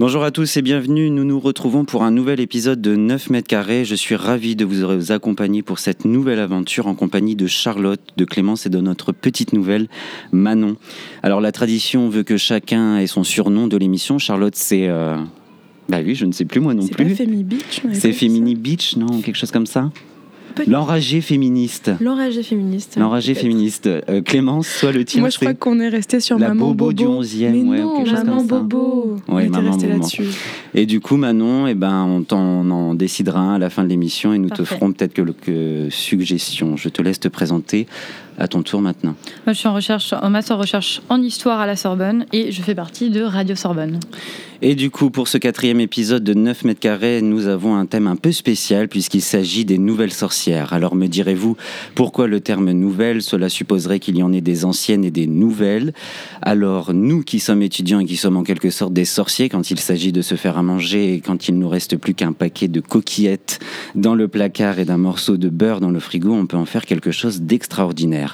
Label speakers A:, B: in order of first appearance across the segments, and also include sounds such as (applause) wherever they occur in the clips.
A: Bonjour à tous et bienvenue. Nous nous retrouvons pour un nouvel épisode de 9 mètres carrés. Je suis ravi de vous accompagner pour cette nouvelle aventure en compagnie de Charlotte, de Clémence et de notre petite nouvelle Manon. Alors la tradition veut que chacun ait son surnom de l'émission. Charlotte, c'est... Euh, bah oui, je ne sais plus moi non plus.
B: C'est Beach
A: C'est Femini Beach, non Quelque chose comme ça L'enragé féministe.
B: L'enragé féministe.
A: L'enragé féministe. Euh, Clémence, soit le tien.
B: Moi, je crois qu'on est resté sur
A: la
B: Maman
A: Bobo,
B: Bobo
A: du 11e.
B: Mais
A: ouais,
B: non,
A: quelque
B: Maman
A: chose comme
B: Bobo.
A: Ça. Ouais,
B: on
A: Maman
B: resté là-dessus.
A: Et du coup, Manon, eh ben, on, t'en, en décidera un à la fin de l'émission et nous
C: Parfait.
A: te ferons peut-être quelques suggestions. Je te laisse te présenter à ton tour maintenant.
C: Moi, je suis en recherche, en master recherche en histoire à la Sorbonne et je fais partie de Radio Sorbonne.
A: Et du coup, pour ce quatrième épisode de 9 mètres carrés, nous avons un thème un peu spécial puisqu'il s'agit des nouvelles sorcières. Alors me direz-vous, pourquoi le terme nouvelle? Cela supposerait qu'il y en ait des anciennes et des nouvelles. Alors nous qui sommes étudiants et qui sommes en quelque sorte des sorciers quand il s'agit de se faire à manger et quand il nous reste plus qu'un paquet de coquillettes dans le placard et d'un morceau de beurre dans le frigo, on peut en faire quelque chose d'extraordinaire.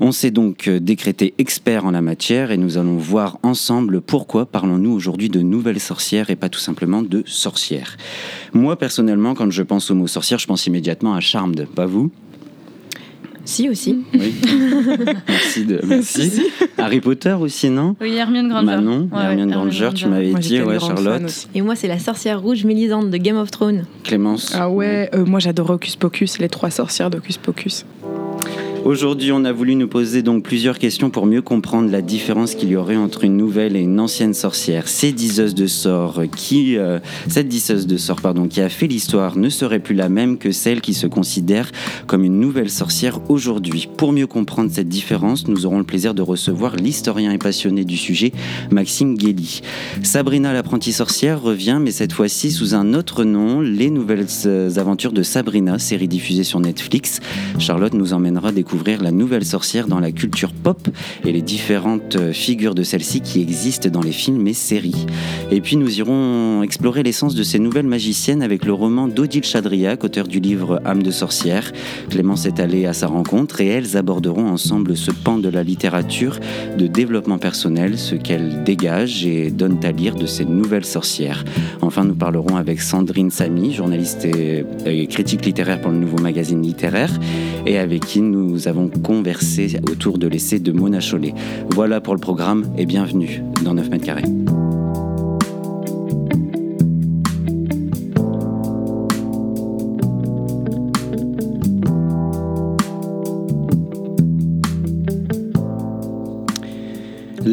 A: On s'est donc euh, décrété expert en la matière et nous allons voir ensemble pourquoi parlons-nous aujourd'hui de nouvelles sorcières et pas tout simplement de sorcières. Moi personnellement, quand je pense au mot sorcière, je pense immédiatement à Charmed, pas vous?
B: Si, aussi.
A: Oui. (laughs) merci de merci. Harry Potter aussi, non?
C: Oui, Hermione Granger.
A: Manon,
C: Ouais, ouais,
A: Hermione Granger, tu m'avais dit, ouais, Charlotte.
D: Et moi, c'est la sorcière rouge mélisande de Game of Thrones.
A: Clémence.
B: Ah ouais, euh, moi j'adore Hocus Pocus, les trois sorcières d'Hocus Pocus.
A: Aujourd'hui, on a voulu nous poser donc plusieurs questions pour mieux comprendre la différence qu'il y aurait entre une nouvelle et une ancienne sorcière. Ces diseuses de sorts qui, euh, cette disseuse de sorts, pardon, qui a fait l'histoire ne serait plus la même que celle qui se considère comme une nouvelle sorcière aujourd'hui. Pour mieux comprendre cette différence, nous aurons le plaisir de recevoir l'historien et passionné du sujet, Maxime Guély. Sabrina l'apprentie sorcière revient, mais cette fois-ci sous un autre nom, Les Nouvelles euh, Aventures de Sabrina, série diffusée sur Netflix. Charlotte nous emmènera la nouvelle sorcière dans la culture pop et les différentes euh, figures de celle-ci qui existent dans les films et séries. Et puis nous irons explorer l'essence de ces nouvelles magiciennes avec le roman d'Odile Chadriac, auteur du livre Âme de sorcière. Clémence est allée à sa rencontre et elles aborderont ensemble ce pan de la littérature de développement personnel, ce qu'elle dégage et donne à lire de ces nouvelles sorcières. Enfin, nous parlerons avec Sandrine Samy, journaliste et critique littéraire pour le nouveau magazine littéraire, et avec qui nous avons conversé autour de l'essai de Mona Chollet. Voilà pour le programme et bienvenue dans 9 mètres carrés.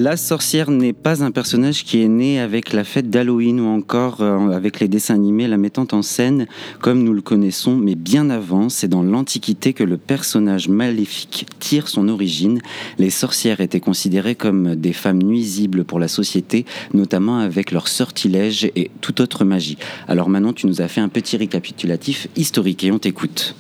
A: La sorcière n'est pas un personnage qui est né avec la fête d'Halloween ou encore euh, avec les dessins animés la mettant en scène comme nous le connaissons, mais bien avant, c'est dans l'Antiquité que le personnage maléfique tire son origine. Les sorcières étaient considérées comme des femmes nuisibles pour la société, notamment avec leurs sortilèges et toute autre magie. Alors maintenant, tu nous as fait un petit récapitulatif historique et on t'écoute.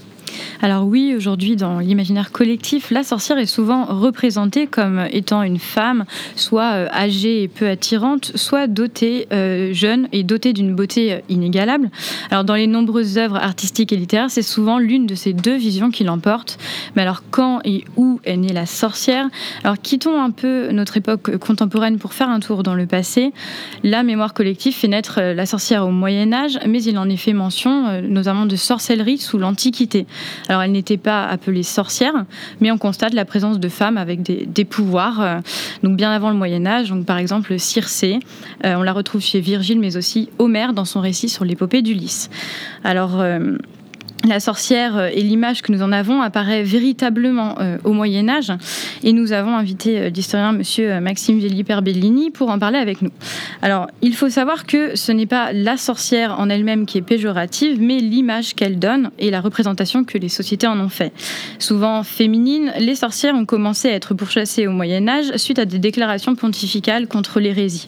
C: Alors oui, aujourd'hui, dans l'imaginaire collectif, la sorcière est souvent représentée comme étant une femme, soit euh, âgée et peu attirante, soit dotée, euh, jeune et dotée d'une beauté euh, inégalable. Alors dans les nombreuses œuvres artistiques et littéraires, c'est souvent l'une de ces deux visions qui l'emporte. Mais alors quand et où est née la sorcière? Alors quittons un peu notre époque contemporaine pour faire un tour dans le passé. La mémoire collective fait naître la sorcière au Moyen Âge, mais il en est fait mention notamment de sorcellerie sous l'Antiquité. Alors, elle n'était pas appelée sorcière, mais on constate la présence de femmes avec des, pouvoirs, euh, donc bien avant le Moyen Âge. Donc, par exemple, Circé, euh, on la retrouve chez Virgile, mais aussi Homère dans son récit sur l'épopée d'Ulysse. Alors, euh, la sorcière euh, et l'image que nous en avons apparaît véritablement euh, au Moyen Âge et nous avons invité euh, l'historien monsieur Maxime Velli-Perbellini pour en parler avec nous. Alors, il faut savoir que ce n'est pas la sorcière en elle-même qui est péjorative, mais l'image qu'elle donne et la représentation que les sociétés en ont fait. Souvent féminines, les sorcières ont commencé à être pourchassées au Moyen Âge suite à des déclarations pontificales contre l'hérésie.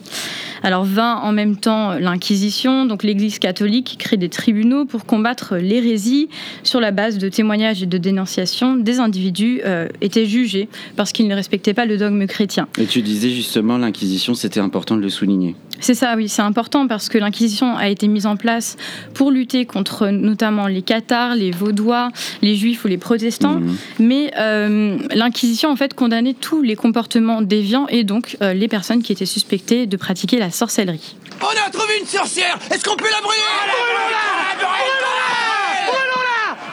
C: Alors vint en même temps l'Inquisition, donc l'Église catholique crée des tribunaux pour combattre l'hérésie sur la base de témoignages et de dénonciations des individus euh, étaient jugés parce qu'ils ne respectaient pas le dogme chrétien.
A: Et tu disais justement l'Inquisition, c'était important de le souligner.
C: C'est ça, oui, c'est important parce que l'Inquisition a été mise en place pour lutter contre notamment les cathares, les vaudois, les juifs ou les protestants.
A: Mhm.
C: Mais euh, l'Inquisition, en fait, condamnait tous les comportements déviants et donc euh, les personnes qui étaient suspectées de pratiquer la sorcellerie.
E: On a trouvé une sorcière Est-ce qu'on peut la brûler?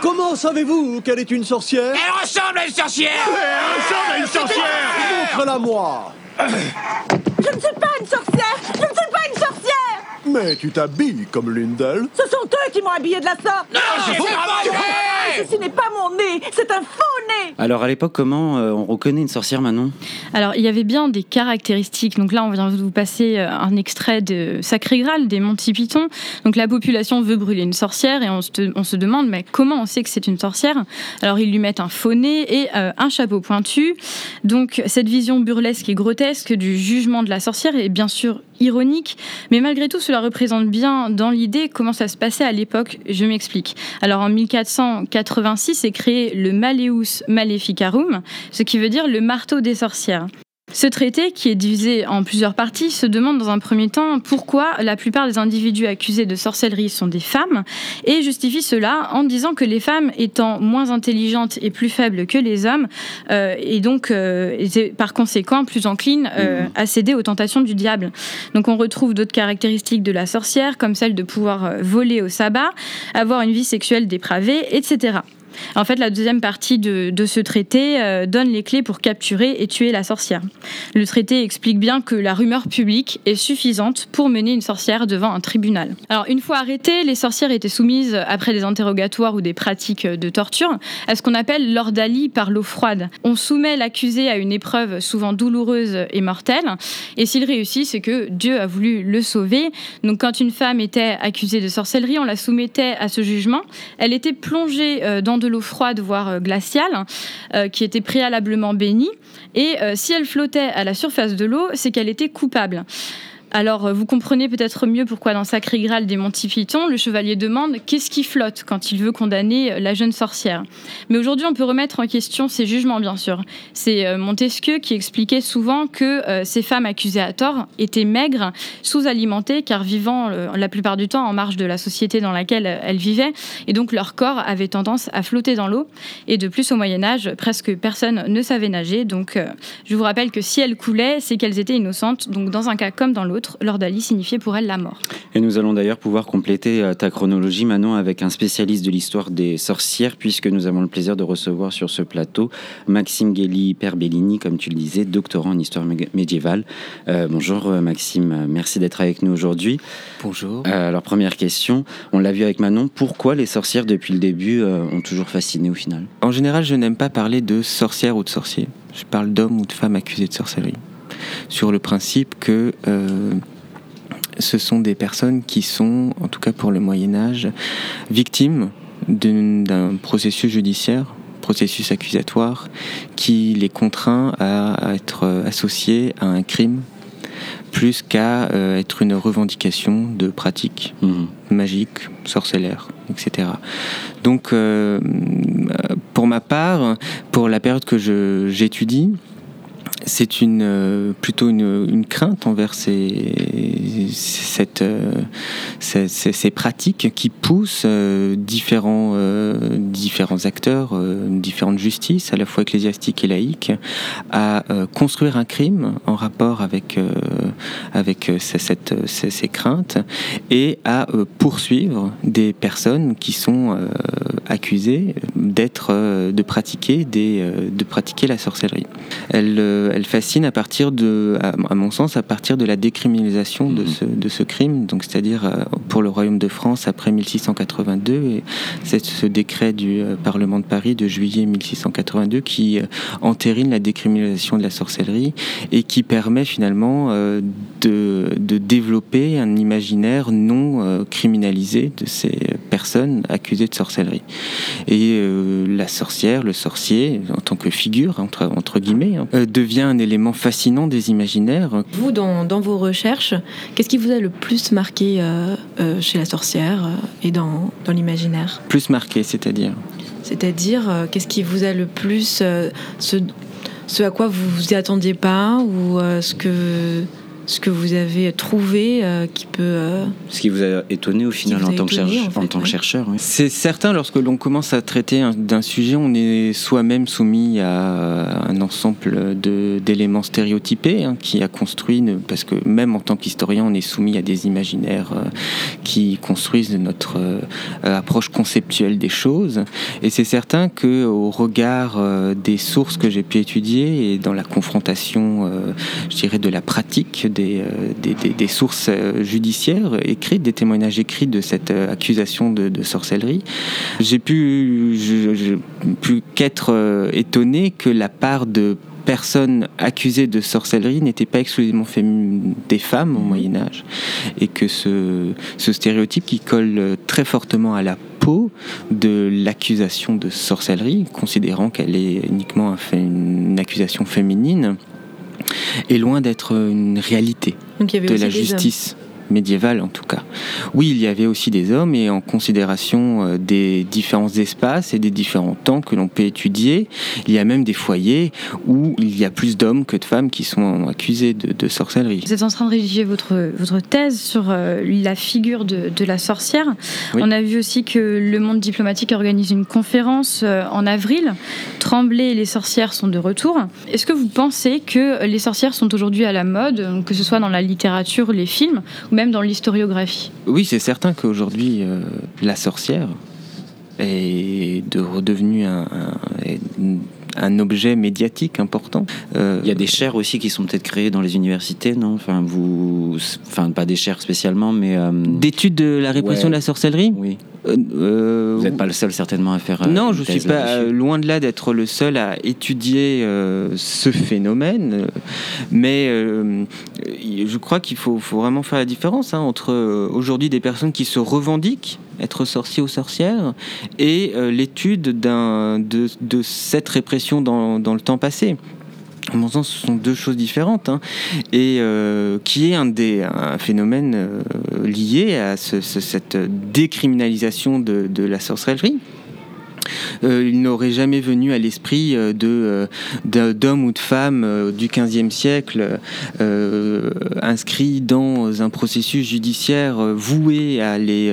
F: Comment savez-vous qu'elle est une sorcière
E: Elle ressemble à une sorcière
F: Elle ressemble à une sorcière Montre-la moi
G: Je ne suis pas une sorcière Je ne suis pas une sorcière
F: Mais tu t'habilles comme l'une d'elles.
G: Ce sont eux qui m'ont habillée de la sorte
E: Non, c'est vraiment vrai
G: Ceci n'est pas mon nez, c'est un faux nez
A: Alors à l'époque, comment euh, on reconnaît une sorcière, Manon?
C: Alors, il y avait bien des caractéristiques. Donc là, on vient de vous passer euh, un extrait de Sacré Graal, des Monty Python. Donc la population veut brûler une sorcière et on se, on se demande, mais comment on sait que c'est une sorcière? Alors, ils lui mettent un faux nez et euh, un chapeau pointu. Donc, cette vision burlesque et grotesque du jugement de la sorcière est bien sûr ironique, mais malgré tout, cela représente bien dans l'idée comment ça se passait à l'époque. Je m'explique. Alors, en 1486 est créé le Maleus Maleficarum, ce qui veut dire le marteau des sorcières. Ce traité, qui est divisé en plusieurs parties, se demande dans un premier temps pourquoi la plupart des individus accusés de sorcellerie sont des femmes et justifie cela en disant que les femmes étant moins intelligentes et plus faibles que les hommes euh, et donc euh, étaient par conséquent plus enclines euh, à céder aux tentations du diable. Donc on retrouve d'autres caractéristiques de la sorcière comme celle de pouvoir voler au sabbat, avoir une vie sexuelle dépravée, etc. En fait, la deuxième partie de, ce traité euh, donne les clés pour capturer et tuer la sorcière. Le traité explique bien que la rumeur publique est suffisante pour mener une sorcière devant un tribunal. Alors, une fois arrêtées, les sorcières étaient soumises, après des interrogatoires ou des pratiques de torture, à ce qu'on appelle l'ordalie par l'eau froide. On soumet l'accusé à une épreuve souvent douloureuse et mortelle, et s'il réussit, c'est que Dieu a voulu le sauver. Donc, quand une femme était accusée de sorcellerie, on la soumettait à ce jugement. Elle était plongée euh, dans de l'eau froide, voire euh, glaciale, euh, qui était préalablement bénie. Et euh, si elle flottait à la surface de l'eau, c'est qu'elle était coupable. Alors, euh, vous comprenez peut-être mieux pourquoi dans Sacré Graal des Monty Python, le chevalier demande qu'est-ce qui flotte? quand il veut condamner euh, la jeune sorcière. Mais aujourd'hui, on peut remettre en question ces jugements, bien sûr. C'est euh, Montesquieu qui expliquait souvent que ces femmes accusées à tort étaient maigres, sous-alimentées, car vivant la plupart du temps en marge de la société dans laquelle elles vivaient, et donc leur corps avait tendance à flotter dans l'eau. Et de plus, au Moyen Âge, presque personne ne savait nager. Donc, je vous rappelle que si elles coulaient, c'est qu'elles étaient innocentes. Donc, dans un cas comme dans l'autre, l'ordalie signifiait pour elles la mort.
A: Et nous allons d'ailleurs pouvoir compléter euh, ta chronologie, Manon, avec un spécialiste de l'histoire des sorcières, puisque nous avons le plaisir de recevoir sur ce plateau Maxime Gelli Perbellini, comme tu le disais, doctorant en histoire mé- médiévale. Euh, bonjour euh, Maxime, merci d'être avec nous aujourd'hui.
H: Bonjour.
A: Euh, alors première question, on l'a vu avec Manon, pourquoi les sorcières depuis le début euh, ont toujours fasciné au final?
H: En général, je n'aime pas parler de sorcière ou de sorcier. Je parle d'hommes ou de femmes accusés de sorcellerie. Sur le principe que euh, ce sont des personnes qui sont, en tout cas pour le Moyen Âge, victimes d'un processus judiciaire, processus accusatoire, qui les contraint à, être euh, associés à un crime, plus qu'à euh, être une revendication de pratique
A: Mhm.
H: magique, sorcellaire, etc. Donc, euh, pour ma part, pour la période que j'étudie, c'est une, euh, plutôt une, une crainte envers ces, cette, euh, ces, pratiques qui poussent euh, différents, différents acteurs, différentes justices, à la fois ecclésiastiques et laïques, à construire un crime en rapport avec, avec ces- ces, craintes et à poursuivre des personnes qui sont accusées d'être, de pratiquer des, de pratiquer la sorcellerie. Elle, elle fascine à partir de, à, mon sens, à partir de la décriminalisation de,
A: Mhm.
H: ce, de ce crime. Donc, c'est-à-dire euh, pour le Royaume de France après 1682 et c'est ce décret du euh, Parlement de Paris de juillet 1682 qui euh, entérine la décriminalisation de la sorcellerie et qui permet finalement euh, de, de développer un imaginaire non euh, criminalisé de ces personnes accusées de sorcellerie. Et euh, la sorcière, le sorcier, en tant que figure, entre, entre guillemets, hein, euh, devient un élément fascinant des imaginaires.
D: Vous, dans, dans vos recherches, qu'est-ce qui vous a le plus marqué euh, chez la sorcière et dans, dans l'imaginaire?
H: Plus marqué, c'est-à-dire?
D: C'est-à-dire, qu'est-ce qui vous a le plus. ce, ce à quoi vous vous y attendiez pas ou ce que. Ce que vous avez trouvé euh, qui peut. euh,
A: Ce qui vous a étonné au final en tant, que
D: étonné,
A: cherche-
D: en fait,
A: en tant que
D: ouais.
A: chercheur oui.
H: C'est certain, lorsque l'on commence à traiter un- d'un sujet, on est soi-même soumis à un ensemble de- d'éléments stéréotypés hein, qui a construit, parce que même en tant qu'historien, on est soumis à des imaginaires euh, qui construisent notre euh, approche conceptuelle des choses. Et c'est certain que au regard euh, des sources que j'ai pu étudier et dans la confrontation, euh, je dirais, de la pratique des, euh, des, des- des sources euh, judiciaires écrites, des témoignages écrits de cette euh, accusation de, de sorcellerie, j'ai pu, je- je- pu qu'être étonné que la part de personnes accusées de sorcellerie n'était pas exclusivement des femmes au Moyen Âge et que ce, ce stéréotype qui colle très fortement à la peau de l'accusation de sorcellerie, considérant qu'elle est uniquement une accusation féminine, est loin d'être une réalité
D: Donc il y avait
H: de
D: aussi
H: la
D: des
H: justice médiévale en tout cas. Oui, il y avait aussi des hommes et en considération euh, des différents espaces et des différents temps que l'on peut étudier, il y a même des foyers où il y a plus d'hommes que de femmes qui sont accusés de, de sorcellerie.
C: Vous êtes en train de rédiger votre, votre thèse sur euh, la figure de, de la sorcière.
H: Oui.
C: On a vu aussi que le monde diplomatique organise une conférence euh, en avril. Tremblay et les sorcières sont de retour. Est-ce que vous pensez que les sorcières sont aujourd'hui à la mode, que ce soit dans la littérature, les films, même dans l'historiographie.
H: Oui, c'est certain qu'aujourd'hui, euh, la sorcière est de, redevenue un, un- un objet médiatique important. Euh,
A: Il y a des chaires aussi qui sont peut-être créées dans les universités, non? Enfin, vous, enfin, pas des chaires spécialement, mais euh,
H: D'études de la répression
A: Ouais.
H: de la sorcellerie?
A: Oui.
H: Euh, euh,
A: Vous n'êtes pas le seul certainement à faire.
H: Non, je suis
A: thèse
H: pas loin de là d'être le seul à étudier ce phénomène, mais je crois qu'il faut, faut vraiment faire la différence hein, entre aujourd'hui des personnes qui se revendiquent être sorciers ou sorcières et euh, l'étude de, de cette répression dans, le temps passé. À mon sens, ce sont deux choses différentes, hein, et euh, qui est un des phénomène euh, lié à ce- ce- cette décriminalisation de la sorcellerie. Euh, il n'aurait jamais venu à l'esprit euh, de euh, d'hommes ou de femmes du XVe siècle euh, inscrits dans un processus judiciaire voué à les,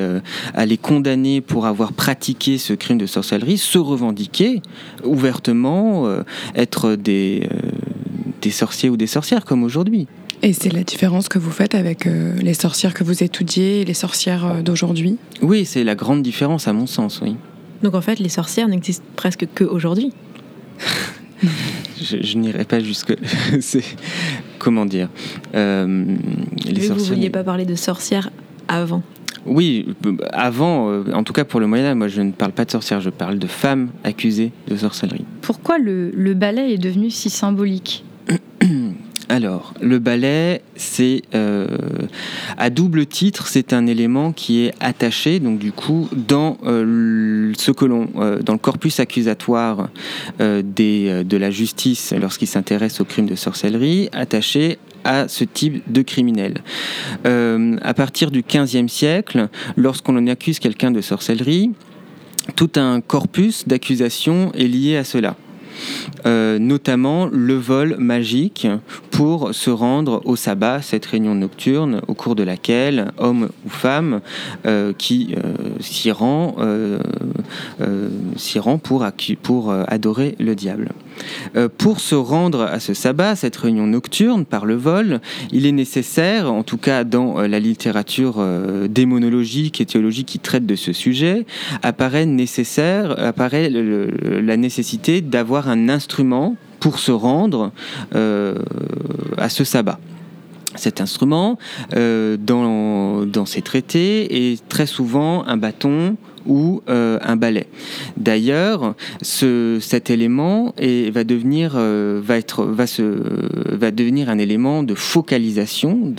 H: à les condamner pour avoir pratiqué ce crime de sorcellerie, se revendiquer ouvertement, euh, être des, des sorciers ou des sorcières comme aujourd'hui.
B: Et c'est la différence que vous faites avec euh, les sorcières que vous étudiez et les sorcières euh, d'aujourd'hui?
H: Oui, c'est la grande différence à mon sens, oui.
D: Donc en fait, les sorcières n'existent presque que aujourd'hui. (laughs)
H: Je, je n'irai pas jusque. (laughs) c'est comment dire euh, les
D: vous
H: sorcières-
D: vouliez pas parler de sorcières avant.
H: Oui, euh, avant, euh, en tout cas pour le Moyen Âge, moi je ne parle pas de sorcières, je parle de femmes accusées de sorcellerie.
C: Pourquoi le, le ballet est devenu si symbolique?
H: Alors, le ballet, c'est euh, à double titre, c'est un élément qui est attaché, donc du coup, dans euh, ce que euh, le corpus accusatoire de la justice lorsqu'il s'intéresse au crime de sorcellerie, attaché à ce type de criminel. À partir du XVe siècle, lorsqu'on accuse quelqu'un de sorcellerie, tout un corpus d'accusations est lié à cela. Euh, notamment le vol magique pour se rendre au sabbat, cette réunion nocturne au cours de laquelle homme ou femme euh, qui euh, s'y rend, s'y rend pour, adorer le diable. Euh, pour se rendre à ce sabbat, cette réunion nocturne par le vol, il est nécessaire, en tout cas dans euh, la littérature euh, démonologique et théologique qui traite de ce sujet, apparaît la nécessité d'avoir un instrument pour se rendre à ce sabbat. Cet instrument, dans, dans ces traités, est très souvent un bâton ou euh, un balai. D'ailleurs, ce, cet élément est- va, devenir, euh, va, devenir un élément de focalisation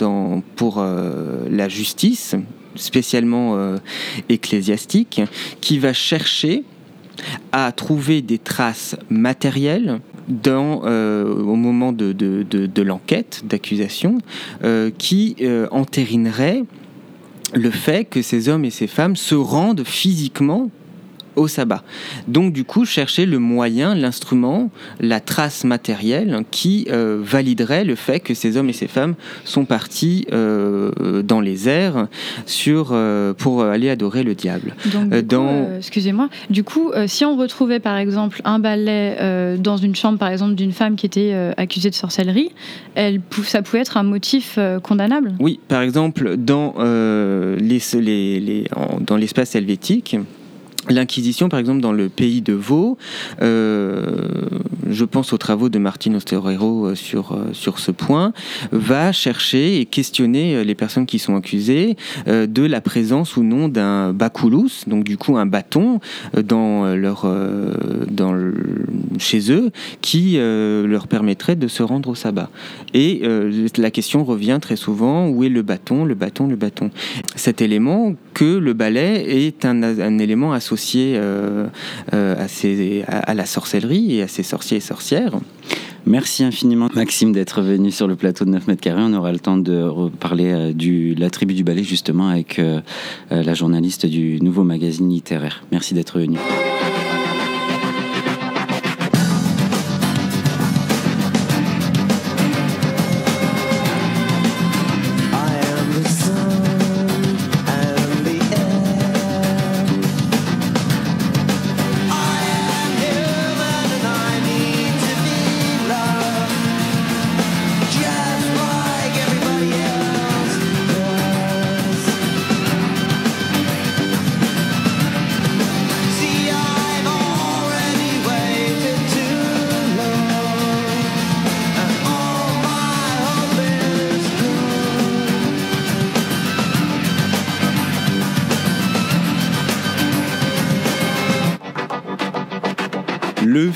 H: pour euh, la justice, spécialement ecclésiastique, qui va chercher à trouver des traces matérielles au moment de, l'enquête, d'accusation, qui euh, entérineraient le fait que ces hommes et ces femmes se rendent physiquement au sabbat. Donc du coup, chercher le moyen, l'instrument, la trace matérielle qui euh, validerait le fait que ces hommes et ces femmes sont partis euh, dans les airs sur, euh, pour aller adorer le diable. Dans-
C: excusez-moi. Du coup, si on retrouvait par exemple un balai dans une chambre, par exemple, d'une femme qui était accusée de sorcellerie, elle, ça pouvait être un motif condamnable?
H: Oui, par exemple, dans euh, les- les- les- en- dans l'espace helvétique, L'Inquisition, par exemple, dans le pays de Vaud, euh, je pense aux travaux de Martin Osterero euh, sur, euh, sur ce point, va chercher et questionner les personnes qui sont accusées de la présence ou non d'un baculus, donc du coup un bâton chez eux, qui leur permettrait de se rendre au sabbat. Et la question revient très souvent où est le bâton, le bâton, le bâton. Cet élément que le balai est un, un élément associé euh, euh, à, la sorcellerie et à ces sorciers et sorcières.
A: Merci infiniment Maxime d'être venu sur le plateau de 9 mètres carrés. On aura le temps de reparler euh, de la tribu du ballet justement avec la journaliste du nouveau magazine littéraire. Merci d'être venu.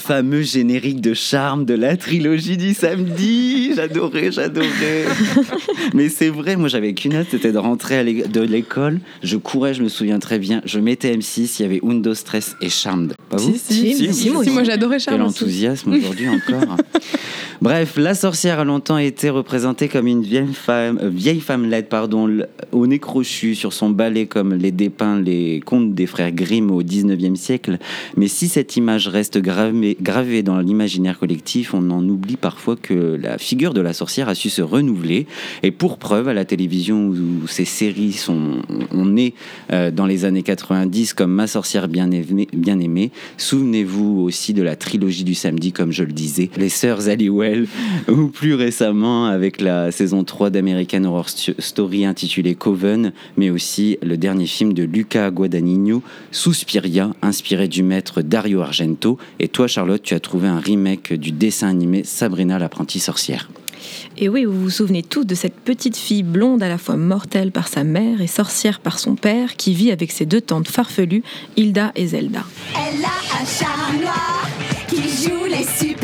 A: Fameux générique de charme de la trilogie du samedi. J'adorais, j'adorais. (laughs) Mais c'est vrai, moi j'avais qu'une hâte, c'était de rentrer à de l'école. Je courais, je me souviens très bien. Je mettais M6, il y avait Undo Stress et Charmed. Pas vous
B: Si, si,
D: Si, si, moi
B: moi j'adorais
A: Quel
B: Charles. aussi.
A: enthousiasme aujourd'hui encore. (laughs) Bref, la sorcière a longtemps été représentée comme une vieille femme, euh, vieille femme laide, pardon, au nez crochu, sur son balai comme les dépeint les contes des frères Grimm au 19e siècle. Mais si cette image reste gravée, gravée dans l'imaginaire collectif, on en oublie parfois que la figure de la sorcière a su se renouveler. Et pour preuve, à la télévision où ces séries sont, on est euh, dans les années 90 comme Ma sorcière bien aimée, bien aimée. Souvenez-vous aussi de la trilogie du samedi, comme je le disais, Les Sœurs Halliwell, (laughs) ou plus récemment avec la saison 3 d'American Horror Story intitulée Coven, mais aussi le dernier film de Luca Guadagnino, Suspiria, inspiré du maître Dario Argento. Et toi, Charlotte, tu as trouvé un remake du dessin animé Sabrina l'apprentie sorcière.
D: Et oui, vous vous souvenez tous de cette petite fille blonde à la fois mortelle par sa mère et sorcière par son père qui vit avec ses deux tantes farfelues, Hilda et Zelda.
G: Elle a un charme noir qui joue les superstars.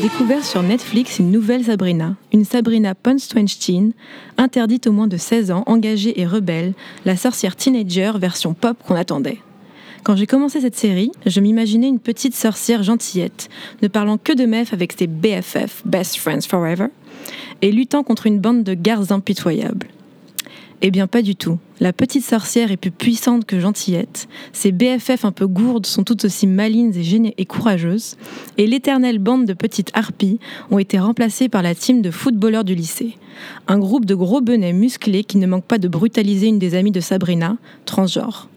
D: Découvert sur Netflix une nouvelle Sabrina, une Sabrina Ponstwenstein, interdite aux moins de 16 ans, engagée et rebelle, la sorcière teenager version pop qu'on attendait. Quand j'ai commencé cette série, je m'imaginais une petite sorcière gentillette, ne parlant que de meufs avec ses BFF, Best Friends Forever, et luttant contre une bande de garces impitoyables. Eh bien, pas du tout. La petite sorcière est plus puissante que gentillette. Ses BFF un peu gourdes sont tout aussi malines et, gênées et courageuses. Et l'éternelle bande de petites harpies ont été remplacées par la team de footballeurs du lycée. Un groupe de gros benets musclés qui ne manque pas de brutaliser une des amies de Sabrina, transgenre.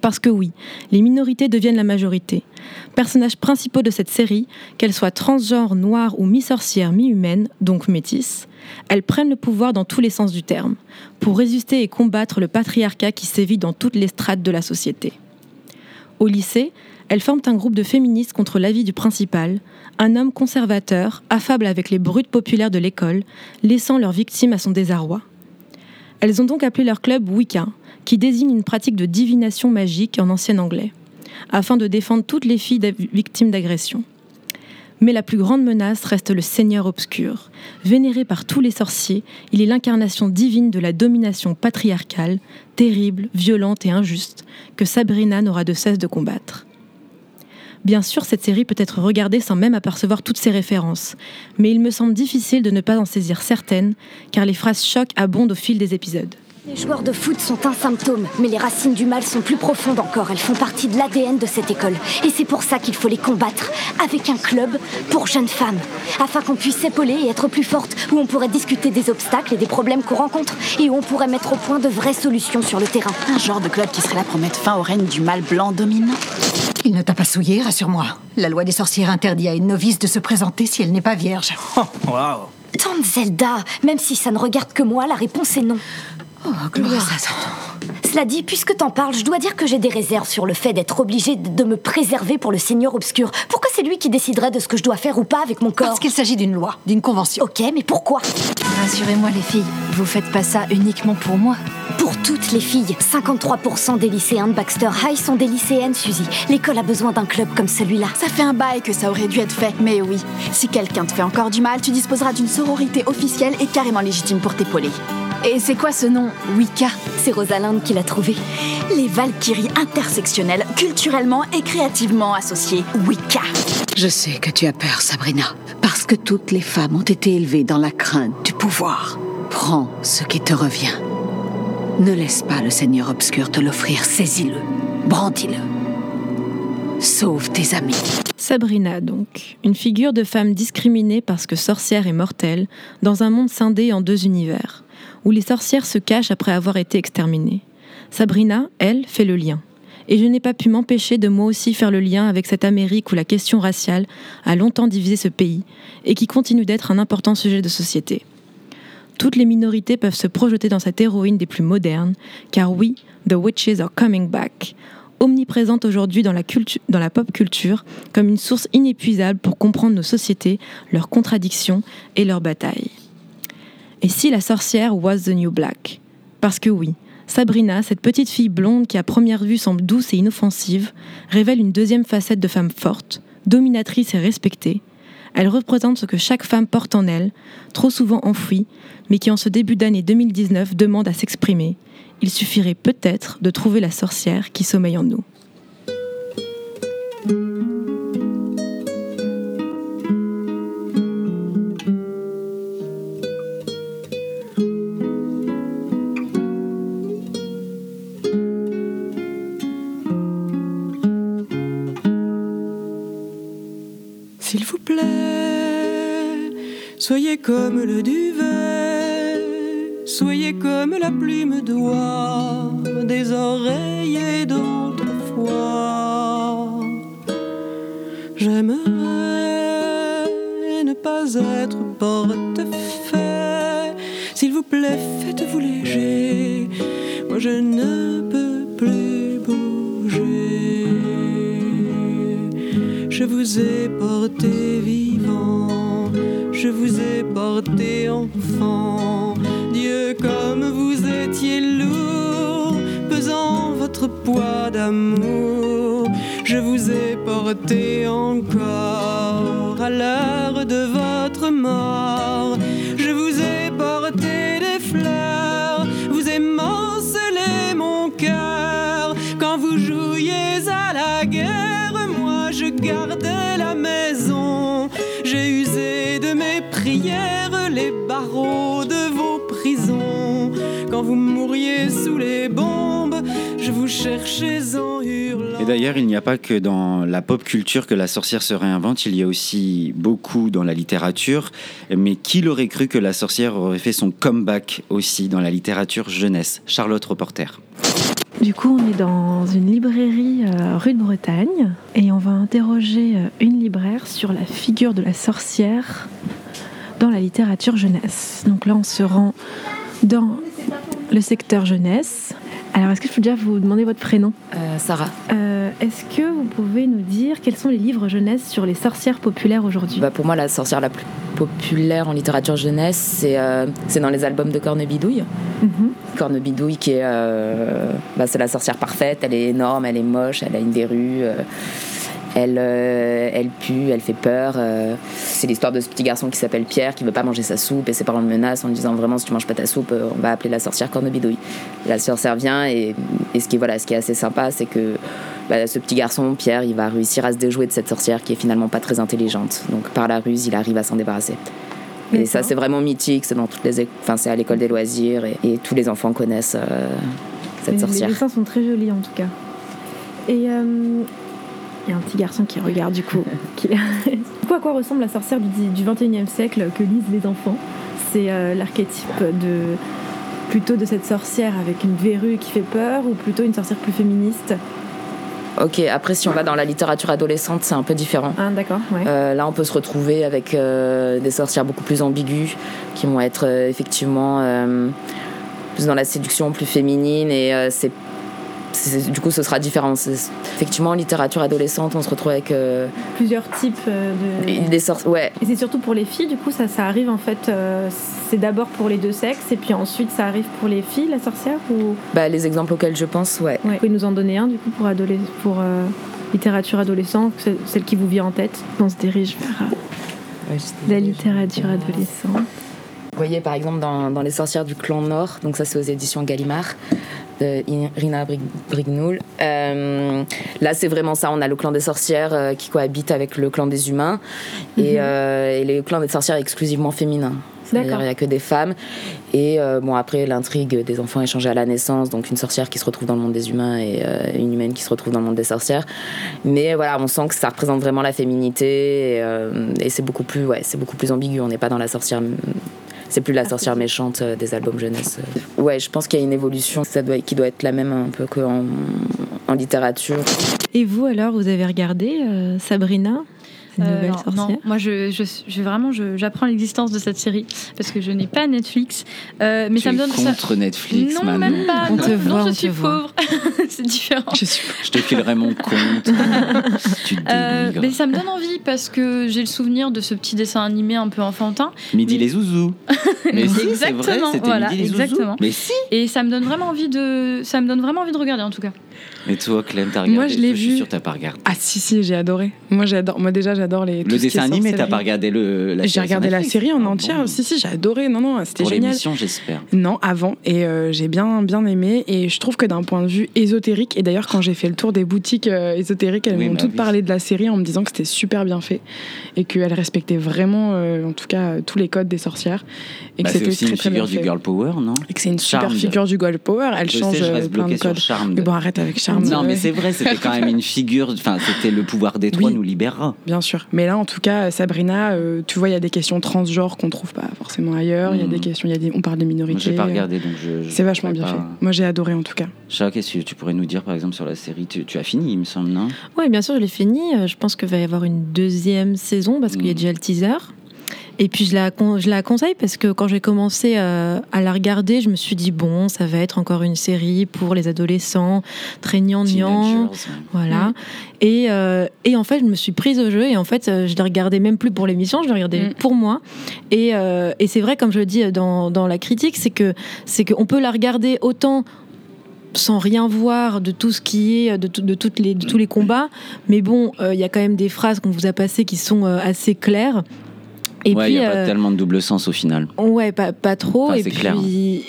D: Parce que oui, les minorités deviennent la majorité. Personnages principaux de cette série, qu'elles soient transgenres, noires ou mi-sorcières, mi-humaines, donc métisses, elles prennent le pouvoir dans tous les sens du terme, pour résister et combattre le patriarcat qui sévit dans toutes les strates de la société. Au lycée, elles forment un groupe de féministes contre l'avis du principal, un homme conservateur, affable avec les brutes populaires de l'école, laissant leurs victimes à son désarroi. Elles ont donc appelé leur club Wicca, qui désigne une pratique de divination magique en ancien anglais, afin de défendre toutes les filles victimes d'agression. Mais la plus grande menace reste le Seigneur obscur. Vénéré par tous les sorciers, il est l'incarnation divine de la domination patriarcale, terrible, violente et injuste, que Sabrina n'aura de cesse de combattre. Bien sûr, cette série peut être regardée sans même apercevoir toutes ses références, mais il me semble difficile de ne pas en saisir certaines, car les phrases chocs abondent au fil des épisodes.
I: Les joueurs de foot sont un symptôme, mais les racines du mal sont plus profondes encore. Elles font partie de l'ADN de cette école. Et c'est pour ça qu'il faut les combattre, avec un club pour jeunes femmes, afin qu'on puisse s'épauler et être plus fortes, où on pourrait discuter des obstacles et des problèmes qu'on rencontre, et où on pourrait mettre au point de vraies solutions sur le terrain.
J: Un genre de club qui serait là pour mettre fin au règne du mal blanc dominant.
K: Il ne t'a pas souillé, rassure-moi. La loi des sorcières interdit à une novice de se présenter si elle n'est pas vierge.
E: Oh, waouh
I: Tante Zelda, même si ça ne regarde que moi, la réponse est non.
K: Oh, gloire à Satan.
I: Cela dit, puisque t'en parles, je dois dire que j'ai des réserves sur le fait d'être obligée de de me préserver pour le Seigneur obscur. Pourquoi c'est lui qui déciderait de ce que je dois faire ou pas avec mon corps
K: Parce qu'il s'agit d'une loi, d'une convention.
I: Ok, mais pourquoi
J: Rassurez-moi les filles, vous faites pas ça uniquement pour moi.
I: Pour toutes les filles, 53% des lycéens de Baxter High sont des lycéennes, Suzy. L'école a besoin d'un club comme celui-là.
J: Ça fait un bail que ça aurait dû être fait, mais oui, si quelqu'un te fait encore du mal, tu disposeras d'une sororité officielle et carrément légitime pour t'épauler. Et c'est quoi ce nom Wicca
I: C'est Rosalinde qui l'a trouvé.
J: Les Valkyries intersectionnelles, culturellement et créativement associées. Wicca.
K: Je sais que tu as peur, Sabrina, parce que toutes les femmes ont été élevées dans la crainte du pouvoir. Prends ce qui te revient. Ne laisse pas le Seigneur obscur te l'offrir, saisis-le, brandis-le. Sauve tes amis.
D: Sabrina, donc, une figure de femme discriminée parce que sorcière et mortelle, dans un monde scindé en deux univers, où les sorcières se cachent après avoir été exterminées. Sabrina, elle, fait le lien. Et je n'ai pas pu m'empêcher de moi aussi faire le lien avec cette Amérique où la question raciale a longtemps divisé ce pays et qui continue d'être un important sujet de société. Toutes les minorités peuvent se projeter dans cette héroïne des plus modernes, car oui, The Witches are coming back, omniprésente aujourd'hui dans dans la pop culture comme une source inépuisable pour comprendre nos sociétés, leurs contradictions et leurs batailles. Et si la sorcière was the new black? Parce que oui, Sabrina, cette petite fille blonde qui à première vue semble douce et inoffensive, révèle une deuxième facette de femme forte, dominatrice et respectée. Elle représente ce que chaque femme porte en elle, trop souvent enfouie, mais qui en ce début d'année 2019 demande à s'exprimer. Il suffirait peut-être de trouver la sorcière qui sommeille en nous.
L: Soyez comme le duvet, soyez comme la plume d'oie des oreillers d'autrefois. J'aimerais ne pas être portefeuille. S'il vous plaît, faites-vous léger. Moi, je ne peux plus bouger. Je vous ai porté je vous ai porté enfant. Dieu, comme vous étiez lourd, pesant votre poids d'amour, je vous ai porté encore à l'heure de votre mort. Vous cherchais en hurlant.
A: Et d'ailleurs, il n'y a pas que dans la pop culture que la sorcière se réinvente, il y a aussi beaucoup dans la littérature. Mais qui l'aurait cru que la sorcière aurait fait son comeback aussi dans la littérature jeunesse? Charlotte Reporter.
D: Du coup, on est dans une librairie euh, rue de Bretagne et on va interroger euh, une libraire sur la figure de la sorcière dans la littérature jeunesse. Donc là, on se rend dans le secteur jeunesse. Alors, est-ce que je peux déjà vous demander votre prénom
M: Euh, Sarah.
D: Euh, Est-ce que vous pouvez nous dire quels sont les livres jeunesse sur les sorcières populaires aujourd'hui?
M: Bah, pour moi, la sorcière la plus populaire en littérature jeunesse, c'est euh, dans les albums de Cornebidouille.
D: Mhm.
M: Cornebidouille, qui est, bah, c'est la sorcière parfaite. Elle est énorme, elle est moche, elle a une verrue. Elle, euh, elle pue, elle fait peur. euh. c'est l'histoire de ce petit garçon qui s'appelle Pierre qui veut pas manger sa soupe et ses parents le menacent en lui disant vraiment si tu manges pas ta soupe, euh, on va appeler la sorcière cornebidouille. La sorcière vient et, et ce qui est voilà, ce qui est assez sympa, c'est que bah, ce petit garçon Pierre, il va réussir à se déjouer de cette sorcière qui est finalement pas très intelligente. Donc par la ruse, il arrive à s'en débarrasser. Et ça, c'est vraiment mythique. C'est dans toutes les, enfin, c'est à l'école des loisirs et, et tous les enfants connaissent euh, cette
D: Les-
M: sorcière.
D: Les dessins sont très jolis en tout cas. Et euh, il y a un petit garçon qui regarde du coup. (laughs) qui... du coup, à quoi ressemble la sorcière du, du 21e siècle que lisent les enfants C'est euh, l'archétype de plutôt de cette sorcière avec une verrue qui fait peur ou plutôt une sorcière plus féministe?
M: Ok, après, si on va dans la littérature adolescente, c'est un peu différent.
D: Ah, d'accord, ouais.
M: Euh, là, on peut se retrouver avec euh, des sorcières beaucoup plus ambiguës, qui vont être euh, effectivement euh, plus dans la séduction, plus féminine, et euh, c'est c'est- du coup, ce sera différent. Effectivement, en littérature adolescente, on se retrouve avec euh,
D: Plusieurs types euh, de.
M: des sortes. Ouais,
D: Et c'est surtout pour les filles, du coup, ça, ça arrive en fait. euh, c'est d'abord pour les deux sexes et puis ensuite ça arrive pour les filles, la sorcière ou...
M: bah, les exemples auxquels je pense, ouais.
D: Ouais. Vous pouvez nous en donner un du coup pour, adoles- pour euh, littérature adolescente, ce- celle qui vous vient en tête On se dirige vers euh, la littérature adolescente.
M: Vous voyez, par exemple, dans, dans Les sorcières du clan Nord, donc ça c'est aux éditions Gallimard, de Irina Brig- Brignoul. Euh, là, c'est vraiment ça. On a le clan des sorcières euh, qui cohabite avec le clan des humains. Et,
D: Mhm.
M: euh, et le clan des sorcières est exclusivement féminin.
D: D'accord.
M: il n'y a que des femmes. Et euh, bon, après, l'intrigue des enfants est changée à la naissance. Donc, une sorcière qui se retrouve dans le monde des humains et une humaine qui se retrouve dans le monde des sorcières. Mais voilà, on sent que ça représente vraiment la féminité. Et, et c'est beaucoup, plus, ouais, c'est beaucoup plus ambigu. On n'est pas dans la sorcière. C'est plus la sorcière méchante euh, des albums jeunesse. Ouais, je pense qu'il y a une évolution ça doit, qui doit être la même un peu qu'en en littérature.
D: Et vous alors, vous avez regardé euh, Sabrina?
C: Euh,
D: nouvelle
C: non,
D: sorcière
C: non, moi je, je, je- vraiment je- j'apprends l'existence de cette série parce que je n'ai pas Netflix, Euh, mais
A: Tu
C: ça me donne ça-
A: contre Netflix,
C: Non,
A: Manon.
C: même pas.
D: On
C: non,
D: te
C: non,
D: voit,
C: je
D: on
C: suis
D: te
C: pauvre. (laughs) C'est différent.
A: Je te filerai mon compte. (laughs) tu te
C: Euh,
A: dénigres.
C: mais ça me donne envie parce que j'ai le souvenir de ce petit dessin animé un peu enfantin.
A: Midi
C: mais-
A: les zouzous. (laughs) Mais si, c'est vrai,
C: Exactement,
A: c'était
C: voilà,
A: Midi les zouzous.
C: exactement.
A: Mais si.
C: Et ça me donne vraiment envie de, ça me donne vraiment envie de regarder en tout cas.
A: Et toi, Clem, t'as regardé
B: Moi, je l'ai
A: suis
B: vu.
A: sûr que t'as pas regardé.
B: Ah si si j'ai adoré. Moi j'adore. Moi déjà j'adore les. tout
A: Le dessin animé, t'as pas regardé le, la
B: J'ai regardé la série en
A: Ah,
B: entière.
A: bon.
B: Si si j'ai adoré. Non non c'était génial.
A: l'émission, j'espère.
B: Non, avant. Et euh, j'ai bien, bien aimé. Et je trouve que d'un point de vue ésotérique, et d'ailleurs, quand j'ai fait le tour des boutiques euh, ésotériques, elles
A: Oui,
B: m'ont
A: bah
B: toutes
A: oui.
B: parlé de la série en me disant que c'était super bien fait. Et qu'elle respectait vraiment, euh, en tout cas, tous les codes des sorcières. Et
A: Bah,
B: que
A: c'est
B: c'était
A: aussi
B: très,
A: une
B: très bien
A: figure du girl power, non?
B: Et que c'est une super figure du girl power. Elle
A: Je
B: change
A: sais, je reste
B: plein de codes. Bon, arrête avec Charme.
A: Non, mais c'est vrai, c'était quand (laughs) même une figure. Enfin, c'était le pouvoir des trois nous libérera.
B: Bien sûr. Mais là, en tout cas, Sabrina, euh, tu vois, il y a des questions transgenres qu'on trouve pas forcément ailleurs. Il y a des questions, il y a des, on parle des
A: Moi,
B: minorités.
A: j'ai pas regardé, donc je. je
B: C'est vachement bien
A: pas-
B: fait. Moi, j'ai adoré en tout cas.
A: Chat, qu'est-ce que tu pourrais nous dire, par exemple, sur la série tu, tu as fini, il me semble, non?
D: Oui, bien sûr, je l'ai fini. Euh, Je pense qu'il va y avoir une deuxième saison parce qu'il y a
A: Mm.
D: déjà le teaser. Et puis je la, je la conseille parce que quand j'ai commencé euh, à la regarder, je me suis dit, bon, ça va être encore une série pour les adolescents, très gnangnan.
A: Teenagers.
D: Voilà.
B: Mm.
D: Et, euh, et en fait, je me suis prise au jeu et en fait, euh, je l'ai regardé même plus pour l'émission, je l'ai regardé
B: Mm.
D: pour moi. Et, euh, et c'est vrai, comme je le dis dans, dans la critique, c'est que c'est qu'on peut la regarder autant sans rien voir de tout ce qui est de, tout- de toutes les de tous les combats mais bon euh, il y a quand même des phrases qu'on vous a passées qui sont euh, assez claires et
A: ouais,
D: puis
A: il n'y a pas
D: euh,
A: tellement de double sens au final.
D: Ouais, pas, pas trop.
A: Enfin,
D: et, puis,
A: clair.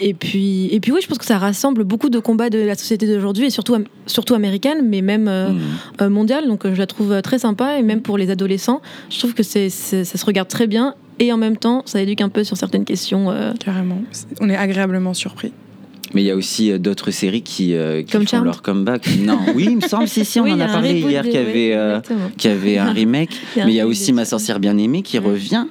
D: et puis, et puis, oui, je pense que ça rassemble beaucoup de combats de la société d'aujourd'hui et surtout, surtout américaine, mais même euh,
A: Mm.
D: euh, mondiale. Donc, je la trouve très sympa et même pour les adolescents, je trouve que c'est, ça se regarde très bien et en même temps, ça éduque un peu sur certaines questions. euh,
B: Carrément. On est agréablement surpris.
A: Mais il y a aussi euh, d'autres séries qui, euh, qui
D: Comme
A: font
D: Charmed
A: leur comeback. Non, oui, il me semble, si, si, on
D: Oui,
A: en
D: il y
A: a
D: a un
A: parlé
D: reboot
A: hier qu'il y
D: oui,
A: avait, euh,
D: exactement.
A: qu'il y avait un (laughs) remake.
D: Il y a un
A: mais il y a aussi Ma sorcière bien-aimée qui revient.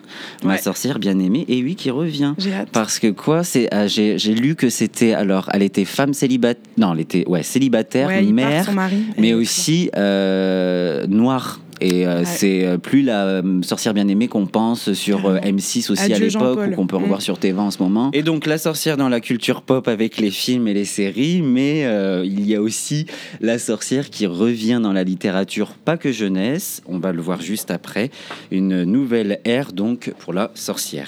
A: Ma
B: Ouais.
A: sorcière bien-aimée, et oui, qui revient.
B: J'ai hâte.
A: Parce que quoi, c'est ah, j'ai j'ai lu que c'était alors, elle était femme célibataire, non, elle était ouais célibataire,
B: Ouais, il part
A: mère,
B: son mari.
A: mais aussi euh, noire. Et euh,
B: Ouais.
A: c'est euh, plus la euh, sorcière bien-aimée qu'on pense sur euh, M6 aussi à l'époque ou qu'on peut revoir
B: Mm.
A: sur TV en ce moment. Et donc la sorcière dans la culture pop avec les films et les séries, mais euh, il y a aussi la sorcière qui revient dans la littérature, pas que jeunesse, on va le voir juste après, une nouvelle ère donc pour la sorcière.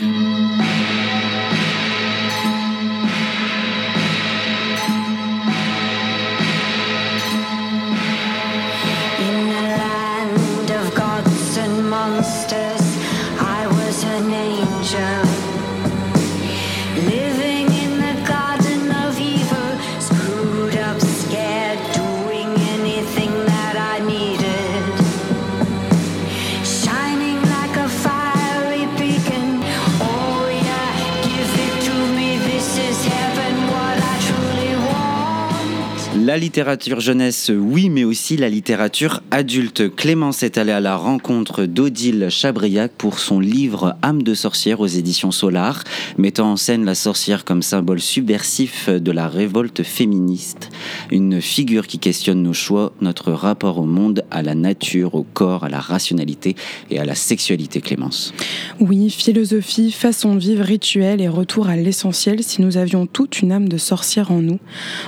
A: La littérature jeunesse, oui, mais aussi la littérature adulte. Clémence est allée à la rencontre d'Odile Chabriac pour son livre Âme de sorcière aux éditions Solar, mettant en scène la sorcière comme symbole subversif de la révolte féministe. Une figure qui questionne nos choix, notre rapport au monde, à la nature, au corps, à la rationalité et à la sexualité, Clémence.
B: Oui, philosophie, façon de vivre, rituel et retour à l'essentiel si nous avions toute une âme de sorcière en nous.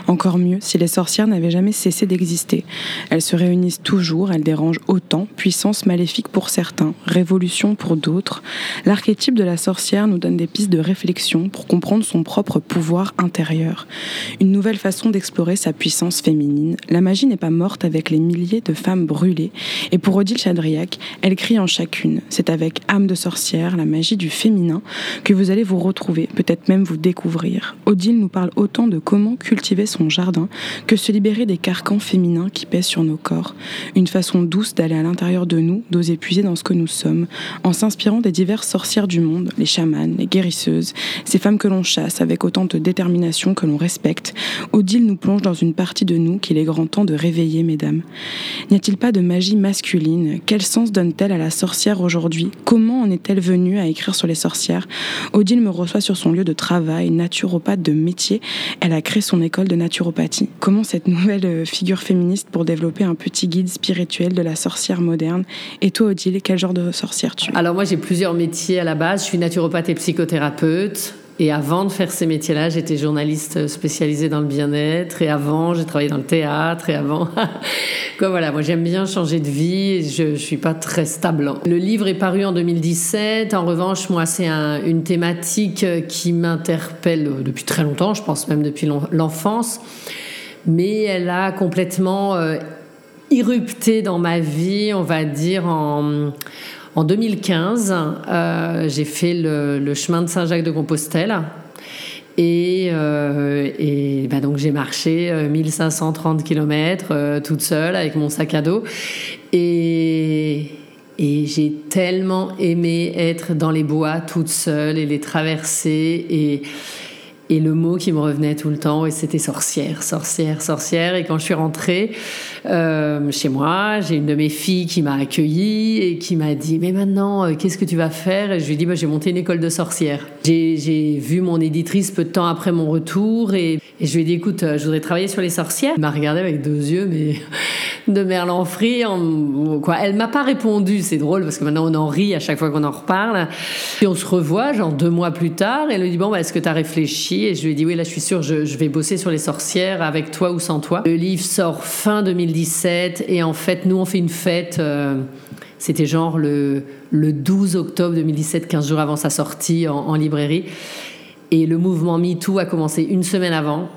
B: Encore mieux si les sorcières n'avaient jamais cessé d'exister. Elles se réunissent toujours, elles dérangent autant, puissance maléfique pour certains, révolution pour d'autres. L'archétype de la sorcière nous donne des pistes de réflexion pour comprendre son propre pouvoir intérieur. Une nouvelle façon d'explorer sa puissance féminine. La magie n'est pas morte avec les milliers de femmes brûlées. Et pour Odile Chadriac, elle crie en chacune. C'est avec âme de sorcière, la magie du féminin, que vous allez vous retrouver, peut-être même vous découvrir. Odile nous parle autant de comment cultiver son jardin que se libérer des carcans féminins qui pèsent sur nos corps. Une façon douce d'aller à l'intérieur de nous, d'oser puiser dans ce que nous sommes, en s'inspirant des diverses sorcières du monde, les chamanes, les guérisseuses, ces femmes que l'on chasse avec autant de détermination que l'on respecte. Odile nous plonge dans une partie de nous qu'il est grand temps de réveiller, mesdames. N'y a-t-il pas de magie masculine? Quel sens donne-t-elle à la sorcière aujourd'hui? Comment en est-elle venue à écrire sur les sorcières? Odile me reçoit sur son lieu de travail, naturopathe de métier. Elle a créé son école de naturopathie. Comment cette nouvelle euh, figure féministe pour développer un petit guide spirituel de la sorcière moderne Et toi, Odile, quel genre de sorcière tu es?
N: Alors moi, j'ai plusieurs métiers à la base. Je suis naturopathe et psychothérapeute. Et avant de faire ces métiers-là, j'étais journaliste spécialisée dans le bien-être. Et avant, j'ai travaillé dans le théâtre. Et avant, (laughs) quoi voilà, moi j'aime bien changer de vie. Je, ne suis pas très stable. Le livre est paru en 2017. En revanche, moi, c'est un- une thématique qui m'interpelle depuis très longtemps. Je pense même depuis l'en- l'enfance. Mais elle a complètement euh, irrupté dans ma vie, on va dire en en 2015, euh, j'ai fait le, chemin de Saint-Jacques de Compostelle. Et, euh, et bah donc j'ai marché euh, 1530 km toute seule avec mon sac à dos. Et, et j'ai tellement aimé être dans les bois toute seule et les traverser. Et, et le mot qui me revenait tout le temps, et c'était sorcière, sorcière, sorcière. Et quand je suis rentrée euh, chez moi, j'ai une de mes filles qui m'a accueillie et qui m'a dit Mais maintenant, euh, qu'est-ce que tu vas faire? Et je lui ai dit bah, J'ai monté une école de sorcière. J'ai vu mon éditrice peu de temps après mon retour et, et je lui ai dit Écoute, euh, je voudrais travailler sur les sorcières. Elle m'a regardé avec deux yeux, mais de merlan frit. en- quoi. Elle m'a pas répondu, c'est drôle parce que maintenant on en rit à chaque fois qu'on en reparle. Et on se revoit, genre deux mois plus tard, et elle me dit Bon, bah, est-ce que tu as réfléchi? Et je lui ai dit Oui, là, je suis sûre, je, vais bosser sur les sorcières avec toi ou sans toi. Le livre sort fin 2017, et en fait, nous, on fait une fête. euh, c'était genre le, le 12 octobre 2017, 15 jours avant sa sortie en, en librairie. Et le mouvement MeToo a commencé une semaine avant.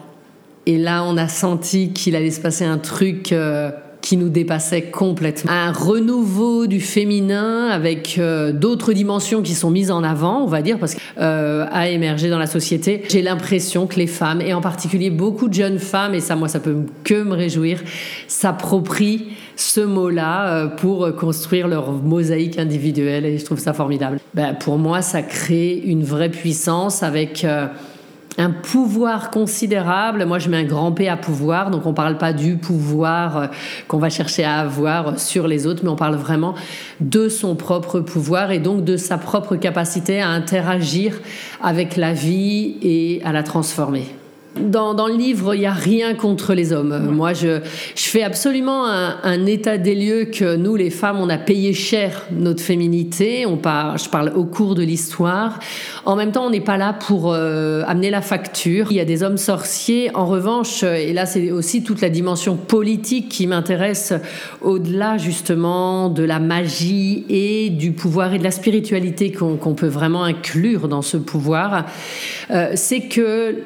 N: Et là, on a senti qu'il allait se passer un truc euh, qui nous dépassait complètement. Un renouveau du féminin avec euh, d'autres dimensions qui sont mises en avant, on va dire, parce que euh, a émergé dans la société. J'ai l'impression que les femmes, et en particulier beaucoup de jeunes femmes, et ça, moi, ça peut que me réjouir, s'approprient ce mot-là euh, pour construire leur mosaïque individuelle, et je trouve ça formidable. Ben, pour moi, ça crée une vraie puissance avec euh, un pouvoir considérable. Moi, je mets un grand P à pouvoir, donc on parle pas du pouvoir euh, qu'on va chercher à avoir sur les autres, mais on parle vraiment de son propre pouvoir et donc de sa propre capacité à interagir avec la vie et à la transformer. Dans, dans le livre, il n'y a rien contre les hommes. Moi, je, je fais absolument un, un état des lieux que nous, les femmes, on a payé cher notre féminité. On je parle au cours de l'histoire. En même temps, on n'est pas là pour euh, amener la facture. Il y a des hommes sorciers. En revanche, euh, et là, c'est aussi toute la dimension politique qui m'intéresse au-delà justement de la magie et du pouvoir et de la spiritualité qu'on qu'on peut vraiment inclure dans ce pouvoir. Euh, c'est que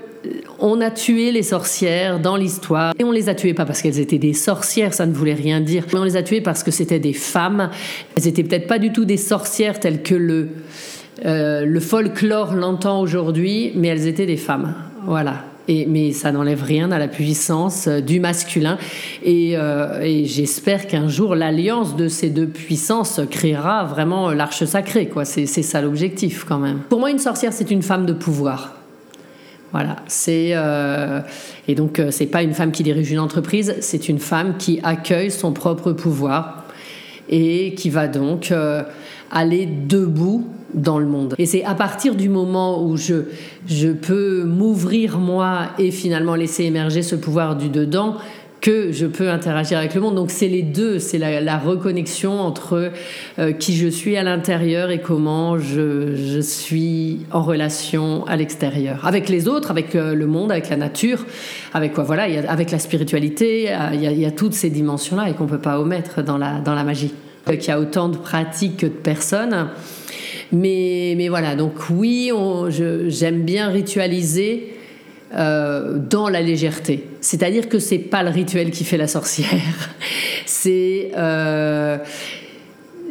N: on a tué les sorcières dans l'histoire et on les a tuées pas parce qu'elles étaient des sorcières, ça ne voulait rien dire, mais on les a tuées parce que c'était des femmes. Elles étaient peut-être pas du tout des sorcières telles que le euh, le folklore l'entend aujourd'hui, mais elles étaient des femmes. Voilà. Et, mais ça n'enlève rien à la puissance euh, du masculin. Et, euh, et j'espère qu'un jour, l'alliance de ces deux puissances créera vraiment l'arche sacrée. quoi. C'est c'est ça l'objectif quand même. Pour moi, une sorcière, c'est une femme de pouvoir. Voilà, c'est euh, et donc euh, c'est pas une femme qui dirige une entreprise, c'est une femme qui accueille son propre pouvoir et qui va donc euh, aller debout dans le monde. Et c'est à partir du moment où je, je peux m'ouvrir moi et finalement laisser émerger ce pouvoir du dedans que je peux interagir avec le monde. Donc c'est les deux, c'est la, reconnexion entre euh, qui je suis à l'intérieur et comment je, suis en relation à l'extérieur, avec les autres, avec euh, le monde, avec la nature, avec quoi Voilà, avec la spiritualité, il y, a, toutes ces dimensions-là et qu'on peut pas omettre dans la dans la magie. Qu'il y a autant de pratiques que de personnes. Mais, mais voilà, donc oui, j'aime bien ritualiser euh, dans la légèreté. C'est-à-dire que c'est pas le rituel qui fait la sorcière. (laughs) C'est euh,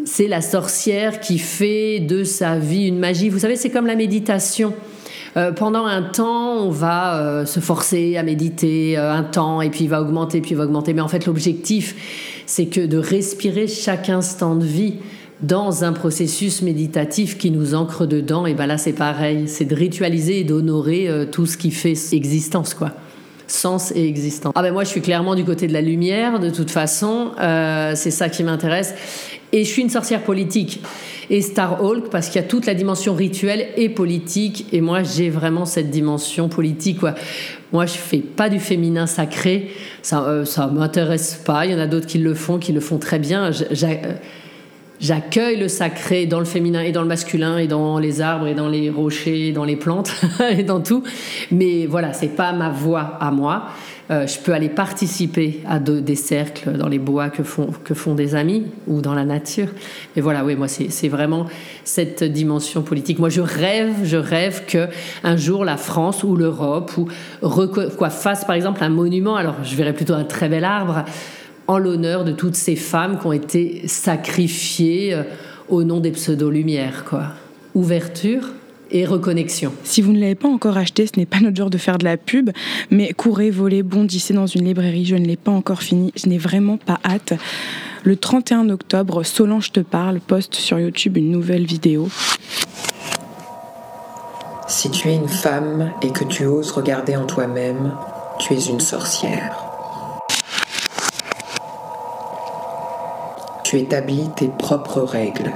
N: c'est la sorcière qui fait de sa vie une magie. Vous savez, c'est comme la méditation. Euh, pendant un temps, on va se forcer à méditer un temps, et puis il va augmenter, puis il va augmenter. Mais en fait, l'objectif, c'est que de respirer chaque instant de vie dans un processus méditatif qui nous ancre dedans. Et ben là, c'est pareil, c'est de ritualiser et d'honorer euh, tout ce qui fait existence, quoi sens et existence. Ah ben moi je suis clairement du côté de la lumière de toute façon, euh, c'est ça qui m'intéresse. Et je suis une sorcière politique. Et Star Hulk parce qu'il y a toute la dimension rituelle et politique. Et moi j'ai vraiment cette dimension politique. Quoi. Moi je fais pas du féminin sacré, ça euh, ça m'intéresse pas. Il y en a d'autres qui le font, qui le font très bien. J'accueille le sacré dans le féminin et dans le masculin et dans les arbres et dans les rochers et dans les plantes (laughs) et dans tout. Mais voilà, c'est pas ma voix à moi. Euh, je peux aller participer à de- des cercles dans les bois que font, que font des amis ou dans la nature. Mais voilà, oui, moi, c'est vraiment cette dimension politique. Moi, je rêve, je rêve que un jour la France ou l'Europe ou quoi, fasse par exemple un monument. Alors, je verrais plutôt un très bel arbre en l'honneur de toutes ces femmes qui ont été sacrifiées euh, au nom des pseudo-lumières, quoi. Ouverture et reconnexion.
B: Si vous ne l'avez pas encore acheté, ce n'est pas notre genre de faire de la pub, mais courez, volez, bondissez dans une librairie, je ne l'ai pas encore fini, je n'ai vraiment pas hâte. Le 31 octobre, Solange te parle, poste sur YouTube une nouvelle vidéo.
O: Si tu es une femme et que tu oses regarder en toi-même, tu es une sorcière. Tu établis tes propres règles.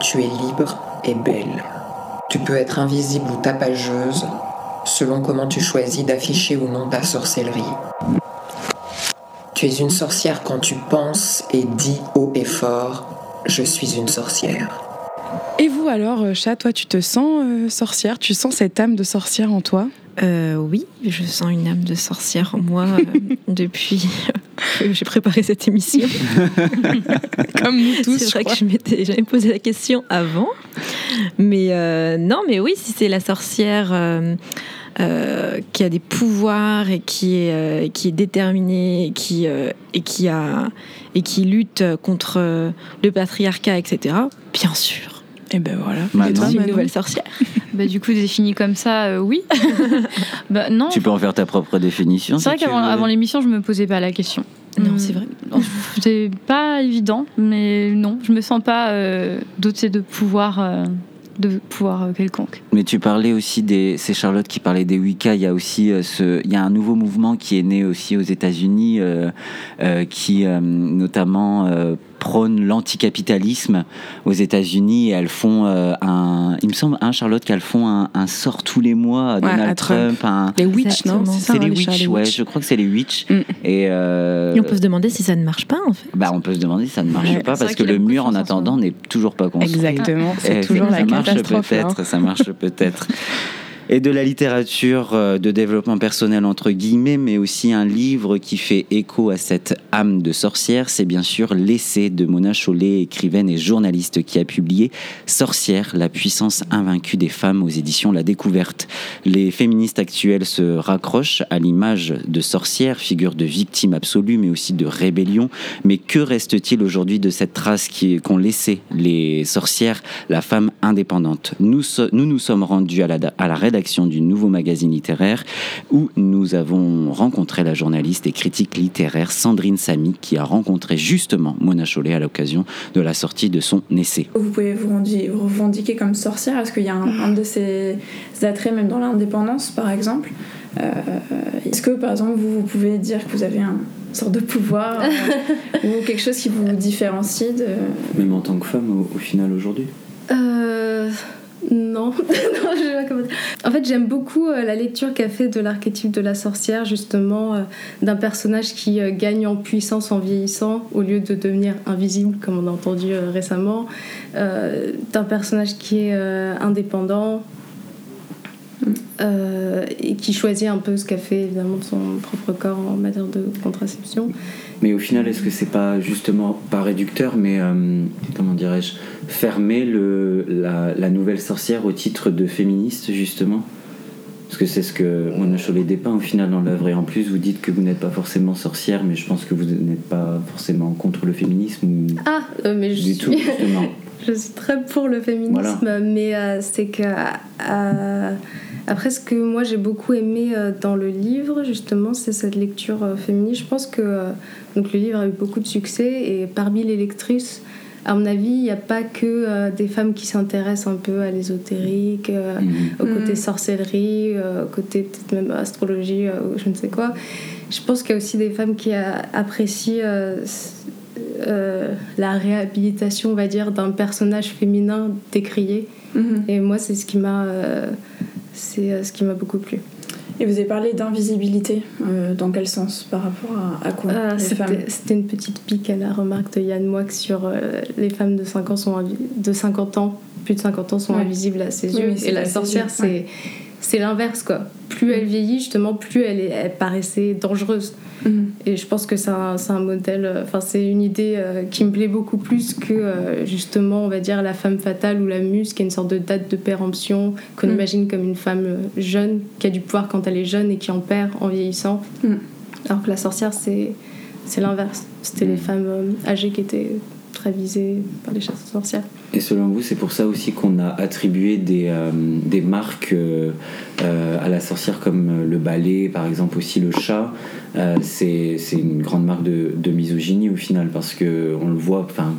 O: Tu es libre et belle. Tu peux être invisible ou tapageuse selon comment tu choisis d'afficher ou non ta sorcellerie. Tu es une sorcière quand tu penses et dis haut et fort Je suis une sorcière.
B: Et vous alors, euh, chat, toi tu te sens euh, sorcière? Tu sens cette âme de sorcière en toi?
D: Euh, oui, je sens une âme de sorcière en moi euh, (laughs) depuis (laughs) j'ai préparé cette émission. (laughs)
B: Comme nous tous.
D: C'est
B: je
D: vrai
B: crois.
D: que je m'étais jamais posé la question avant. Mais euh, non, mais oui, si c'est la sorcière euh, euh, qui a des pouvoirs et qui est, qui est déterminée et qui, et, qui a, et qui lutte contre le patriarcat, etc., bien sûr.
B: Et ben voilà.
A: Maintenant.
D: Suis une nouvelle sorcière. (laughs)
C: Bah, du coup, défini comme ça, euh, oui. (laughs) bah, non.
A: Tu peux en faire ta propre définition.
C: C'est vrai
A: si
C: qu'avant l'émission, je me posais pas la question.
D: Non,
C: Hmm.
D: c'est vrai.
C: C'est pas évident, mais non, je me sens pas euh, dotée de pouvoir, euh, de pouvoir euh, quelconque.
A: Mais tu parlais aussi des. C'est Charlotte qui parlait des Wicca. Il y a aussi euh, ce. Il y a un nouveau mouvement qui est né aussi aux États-Unis, euh, euh, qui euh, notamment euh, prône l'anticapitalisme aux États-Unis. Et elles font euh, un. Il me semble, hein, Charlotte, qu'elles font un, un sort tous les mois à
B: Ouais,
A: Donald
B: à Trump.
A: Trump. un-
B: Les witch, non. C'est hein,
A: les
B: chats,
A: witch,
B: les
A: ouais, je crois que c'est les witch.
B: Mm.
A: Et, euh,
D: Et on peut se demander si ça ne marche pas, en fait.
A: bah, on peut se demander si ça ne marche
B: Ouais.
A: pas parce que le mur en attendant n'est toujours pas construit.
B: Exactement, c'est toujours la
A: ça marche
B: catastrophe. là, hein.
A: peut-être, ça marche peut-être. (laughs) Et de la littérature euh, de développement personnel entre guillemets, mais aussi un livre qui fait écho à cette âme de sorcière, c'est bien sûr l'essai de Mona Chollet, écrivaine et journaliste qui a publié Sorcière, la puissance invaincue des femmes aux éditions La Découverte. Les féministes actuelles se raccrochent à l'image de sorcière, figure de victime absolue, mais aussi de rébellion. Mais que reste-t-il aujourd'hui de cette trace qu'ont laissé les sorcières, la femme indépendante? Nous nous sommes rendus à la, à la rédaction rédaction du nouveau magazine littéraire où nous avons rencontré la journaliste et critique littéraire Sandrine Samy qui a rencontré justement Mona Chollet à l'occasion de la sortie de son essai.
P: Vous pouvez vous revendiquer comme sorcière Est-ce qu'il y a un, un de ces attraits, même dans l'indépendance par exemple Euh, Est-ce que par exemple vous, vous pouvez dire que vous avez un sorte de pouvoir euh, ou quelque chose qui vous différencie de...
A: Même en tant que femme au, au final aujourd'hui?
Q: Euh, non, (laughs) non, je sais pas comment dire. En fait, j'aime beaucoup euh, la lecture qu'a fait de l'archétype de la sorcière, justement, euh, d'un personnage qui euh, gagne en puissance en vieillissant au lieu de devenir invisible, comme on a entendu récemment, euh, d'un personnage qui est euh, indépendant. euh, et qui choisit un peu ce qu'a fait évidemment de son propre corps en matière de contraception.
A: Mais au final, est-ce que c'est pas justement pas réducteur, mais euh, comment dirais-je, fermer le, la, la nouvelle sorcière au titre de féministe justement? Parce que c'est ce que Mona Chollet dépeint au final dans l'œuvre. Et en plus, vous dites que vous n'êtes pas forcément sorcière, mais je pense que vous n'êtes pas forcément contre le féminisme.
Q: Ah, euh, mais je
A: Du
Q: suis...
A: tout, justement. (laughs)
Q: je suis très pour le féminisme,
A: Voilà.
Q: mais euh, c'est que après ce que moi j'ai beaucoup aimé euh, dans le livre, justement, c'est cette lecture euh, féministe. Je pense que euh, donc le livre a eu beaucoup de succès et parmi les lectrices. À mon avis, il n'y a pas que euh, des femmes qui s'intéressent un peu à l'ésotérique, euh, au côté
P: Mhm.
Q: sorcellerie, euh, au côté peut-être même astrologie euh, ou je ne sais quoi. Je pense qu'il y a aussi des femmes qui a- apprécient euh, euh, la réhabilitation, on va dire, d'un personnage féminin décrié.
P: Mhm.
Q: Et moi, c'est ce qui m'a, euh, c'est euh, ce qui m'a beaucoup plu.
P: Et vous avez parlé d'invisibilité, euh, dans quel sens Par rapport à, à quoi
Q: Ah,
P: les
Q: c'était, une petite pique à la remarque de Yann Moix sur euh, les femmes de 5 ans sont invi- de 50 ans, plus de 50 ans sont
P: Ouais.
Q: invisibles à ses
P: Oui,
Q: yeux. Et la sorcière, c'est,
P: ouais.
Q: C'est l'inverse quoi. Plus elle vieillit, justement, plus elle, est, elle paraissait dangereuse.
P: Mhm.
Q: Et je pense que c'est un, un modèle, euh, enfin c'est une idée euh, qui me plaît beaucoup plus que euh, justement, on va dire, la femme fatale ou la muse, qui est une sorte de date de péremption qu'on
P: Mm.
Q: imagine comme une femme jeune, qui a du pouvoir quand elle est jeune et qui en perd en vieillissant.
P: Mm.
Q: Alors que la sorcière, c'est, c'est l'inverse. C'était les femmes âgées qui étaient très visées par les chasseurs sorcières.
A: Et selon vous, c'est pour ça aussi qu'on a attribué des, euh, des marques euh, euh, à la sorcière comme le balai, par exemple aussi le chat. Euh, c'est une grande marque de, de misogynie au final parce que on le voit. Enfin,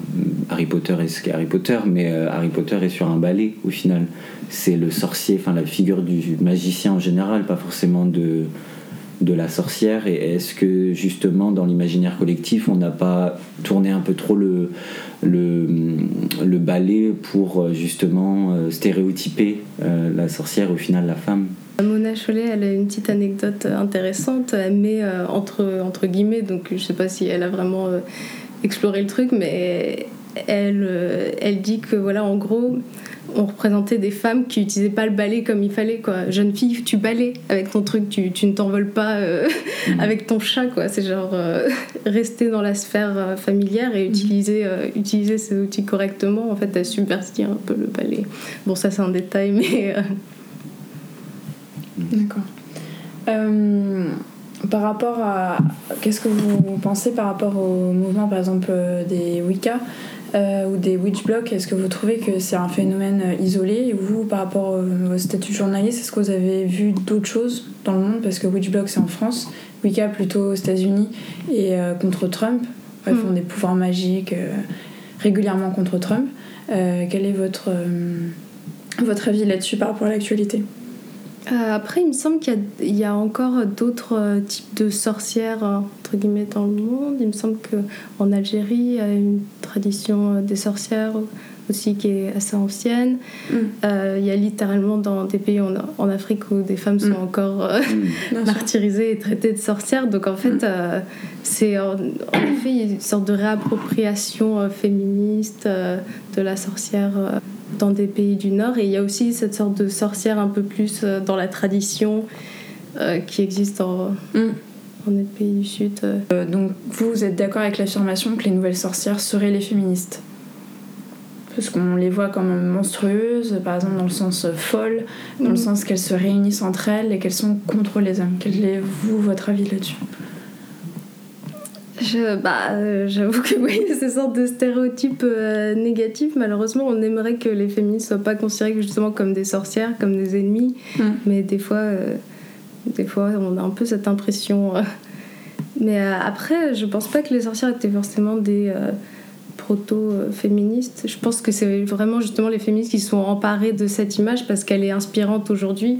A: Harry Potter est ce qu'est Harry Potter, mais Harry Potter est sur un balai au final. C'est le sorcier, enfin la figure du magicien en général, pas forcément de de la sorcière et est-ce que justement dans l'imaginaire collectif on n'a pas tourné un peu trop le, le, balai pour euh, justement euh, stéréotyper euh, la sorcière au final la femme?
Q: Mona Chollet, elle a une petite anecdote intéressante. Elle met euh, entre, entre guillemets, donc je sais pas si elle a vraiment exploré le truc, mais elle, elle dit que voilà, en gros, on représentait des femmes qui utilisaient pas le balai comme il fallait quoi. Jeune fille, tu balais avec ton truc, tu, tu ne t'envoles pas euh, (laughs) avec ton chat quoi. C'est genre euh, rester dans la sphère euh, familière et utiliser euh, utiliser ces outils correctement. En fait, elle subvertit un peu le balai. Bon, ça c'est un détail, (laughs) mais
P: D'accord. Par rapport à. Qu'est-ce que vous pensez par rapport au mouvement, par exemple, des Wicca? Euh, ou des witch blocks Est-ce que vous trouvez que c'est un phénomène euh, isolé? Et vous, par rapport au, au statut de journaliste, est-ce que vous avez vu d'autres choses dans le monde? Parce que witch block, c'est en France, Wicca plutôt aux États-Unis et euh, contre Trump. Bref,
Q: Mm.
P: des pouvoirs magiques euh, régulièrement contre Trump. Euh, quel est votre, euh, votre avis là-dessus par rapport à l'actualité?
Q: Euh, après, il me semble qu'il y a, il y a encore d'autres euh, types de sorcières, euh, entre guillemets, dans le monde. Il me semble qu'en Algérie, il y a une tradition euh, des sorcières aussi qui est assez ancienne. Euh, il y a littéralement dans des pays en, en Afrique où des femmes sont encore euh,
P: sûr.
Q: martyrisées et traitées de sorcières. Donc en fait, euh, c'est en, en effet il y a une sorte de réappropriation euh, féministe euh, de la sorcière euh, dans des pays du Nord. Et il y a aussi cette sorte de sorcière un peu plus euh, dans la tradition euh, qui existe en, dans des pays du Sud. euh.
P: Euh, donc vous, vous êtes d'accord avec l'affirmation que les nouvelles sorcières seraient les féministes? Parce qu'on les voit comme monstrueuses, par exemple dans le sens euh, folle, dans le
Q: Mhm.
P: sens qu'elles se réunissent entre elles et qu'elles sont contre les hommes. Quel est, vous, votre avis là-dessus?
Q: Je, bah, euh, j'avoue que (laughs) oui, ces sortes de stéréotypes euh, négatifs, malheureusement, on aimerait que les féministes soient pas considérées justement comme des sorcières, comme des ennemis,
P: Mm.
Q: mais des fois, euh, des fois, on a un peu cette impression. euh. Mais euh, après, je pense pas que les sorcières étaient forcément des euh, proto-féministes. Je pense que c'est vraiment justement les féministes qui sont emparées de cette image parce qu'elle est inspirante aujourd'hui.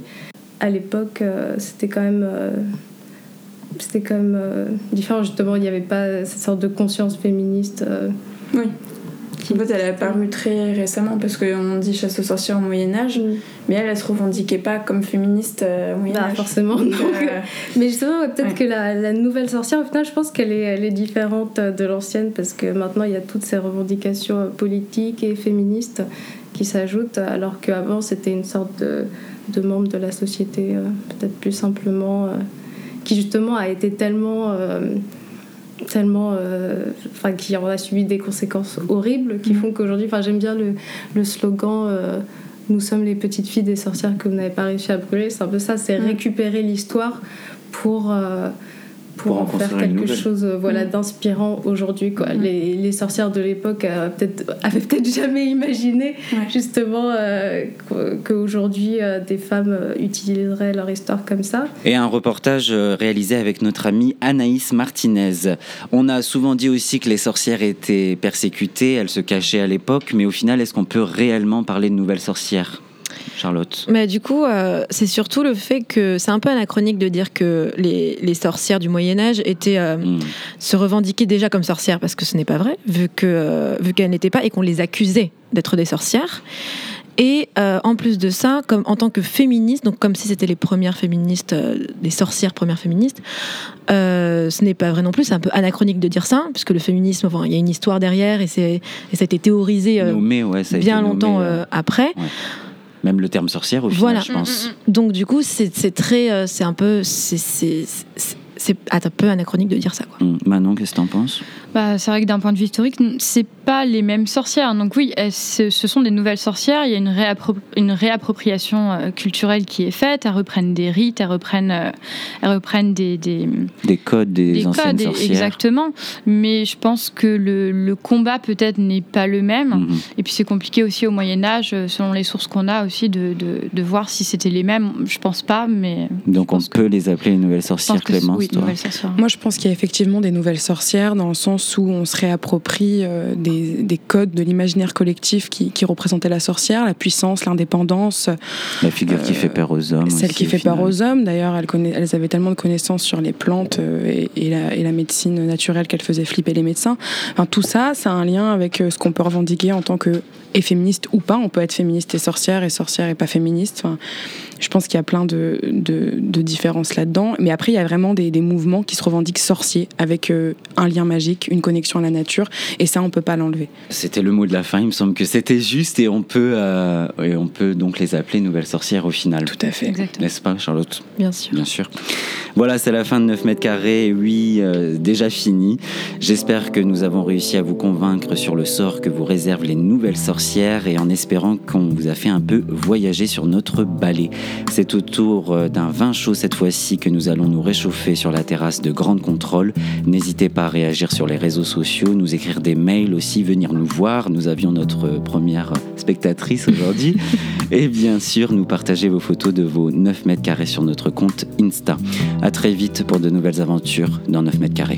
Q: À l'époque, c'était quand même. c'était quand même différent justement il n'y avait pas cette sorte de conscience féministe
P: Oui. En fait, elle est apparue très récemment parce qu'on dit chasse aux sorcières au Moyen-Âge, mais elle, elle se revendiquait pas comme féministe euh, au Moyen-Âge.
Q: Bah, forcément,
P: Donc, euh, (laughs)
Q: mais justement ouais, peut-être
P: ouais.
Q: que la, la nouvelle sorcière au final je pense qu'elle est, elle est différente de l'ancienne parce que maintenant il y a toutes ces revendications euh, politiques et féministes qui s'ajoutent alors qu'avant c'était une sorte de, de membre de la société euh, peut-être plus simplement euh, qui justement a été tellement euh, tellement euh, enfin qui en a subi des conséquences horribles qui font qu'aujourd'hui enfin j'aime bien le, le slogan euh, nous sommes les petites filles des sorcières que vous n'avez pas réussi à brûler c'est un peu ça c'est
P: Mm.
Q: récupérer l'histoire pour euh, pour,
A: Pour en
Q: faire quelque chose euh, voilà
P: Mm.
Q: d'inspirant aujourd'hui quoi. Les, les sorcières de l'époque euh, peut-être avaient peut-être jamais imaginé justement euh, qu'au- qu'aujourd'hui euh, des femmes utiliseraient leur histoire comme ça.
A: Et un reportage réalisé avec notre amie Anaïs Martinez. On a souvent dit aussi que les sorcières étaient persécutées, elles se cachaient à l'époque, mais au final, est-ce qu'on peut réellement parler de nouvelles sorcières? Charlotte
D: Mais du coup, euh, c'est surtout le fait que c'est un peu anachronique de dire que les, les sorcières du Moyen Âge étaient euh, se revendiquaient déjà comme sorcières parce que ce n'est pas vrai, vu que euh, vu qu'elles n'étaient pas et qu'on les accusait d'être des sorcières. Et euh, en plus de ça, comme en tant que féministe, donc comme si c'était les premières féministes, euh, les sorcières premières féministes, euh, ce n'est pas vrai non plus. C'est un peu anachronique de dire ça, puisque le féminisme, enfin, il y a une histoire derrière et, c'est, et ça a été théorisé
A: Nommé, ouais, ça a été
D: bien longtemps après.
A: Même le terme sorcière, au
D: Voilà.
A: final, je pense.
D: Donc du coup, c'est, très, euh, c'est un peu, c'est, c'est, c'est, c'est un peu anachronique de dire ça. Quoi.
A: Manon, qu'est-ce que t'en penses?
C: Bah, c'est vrai que d'un point de vue historique, c'est pas les mêmes sorcières. Donc oui, elles- ce sont des nouvelles sorcières. Il y a une, réappro- une réappropriation euh, culturelle qui est faite. Elles reprennent des rites, elles reprennent, euh, elles reprennent des, des,
A: Des codes des,
C: des
A: anciennes
C: codes,
A: sorcières.
C: exactement. Mais je pense que le, le combat peut-être n'est pas le même.
A: Mhm.
C: Et puis c'est compliqué aussi au Moyen Âge, euh, selon les sources qu'on a aussi, de, de, de voir si c'était les mêmes. Je pense pas, mais
A: Donc on peut les appeler les nouvelles sorcières, Clémence
C: oui,
A: toi
C: nouvelles sorcières.
B: Moi, je pense qu'il y a effectivement des nouvelles sorcières dans le sens où on se réapproprie euh, des, des codes de l'imaginaire collectif qui, qui représentaient la sorcière, la puissance, l'indépendance.
A: La figure qui fait peur aux hommes.
B: Celle
A: aussi,
B: qui fait peur aux hommes, d'ailleurs, elles, conna- elles avaient tellement de connaissances sur les plantes euh, et, et la, et la médecine naturelle qu'elles faisaient flipper les médecins. Enfin, tout ça, ça a un lien avec euh, ce qu'on peut revendiquer en tant que et féministe ou pas. On peut être féministe et sorcière, et sorcière et pas féministe. Enfin, je pense qu'il y a plein de, de, de différences là-dedans. Mais après, il y a vraiment des, des mouvements qui se revendiquent sorciers, avec euh, un lien magique, une connexion à la nature, et ça, on peut pas l'enlever.
A: C'était le mot de la fin, il me semble que c'était juste et on peut, euh, et on peut donc les appeler nouvelles sorcières au final. Tout
B: à fait.
A: N'est-ce pas Charlotte?
D: Bien sûr.
A: Bien sûr. Voilà, c'est la fin de 9 mètres carrés, oui, euh, déjà fini. J'espère que nous avons réussi à vous convaincre sur le sort que vous réservent les nouvelles sorcières et en espérant qu'on vous a fait un peu voyager sur notre balai. C'est autour euh, d'un vin chaud cette fois-ci que nous allons nous réchauffer sur la terrasse de Grande Contrôle. N'hésitez pas à réagir sur les réseaux sociaux, nous écrire des mails aussi, venir nous voir. Nous avions notre première spectatrice aujourd'hui. (laughs) et bien sûr, nous partager vos photos de vos 9 mètres carrés sur notre compte Insta. À très vite pour de nouvelles aventures dans 9 mètres carrés.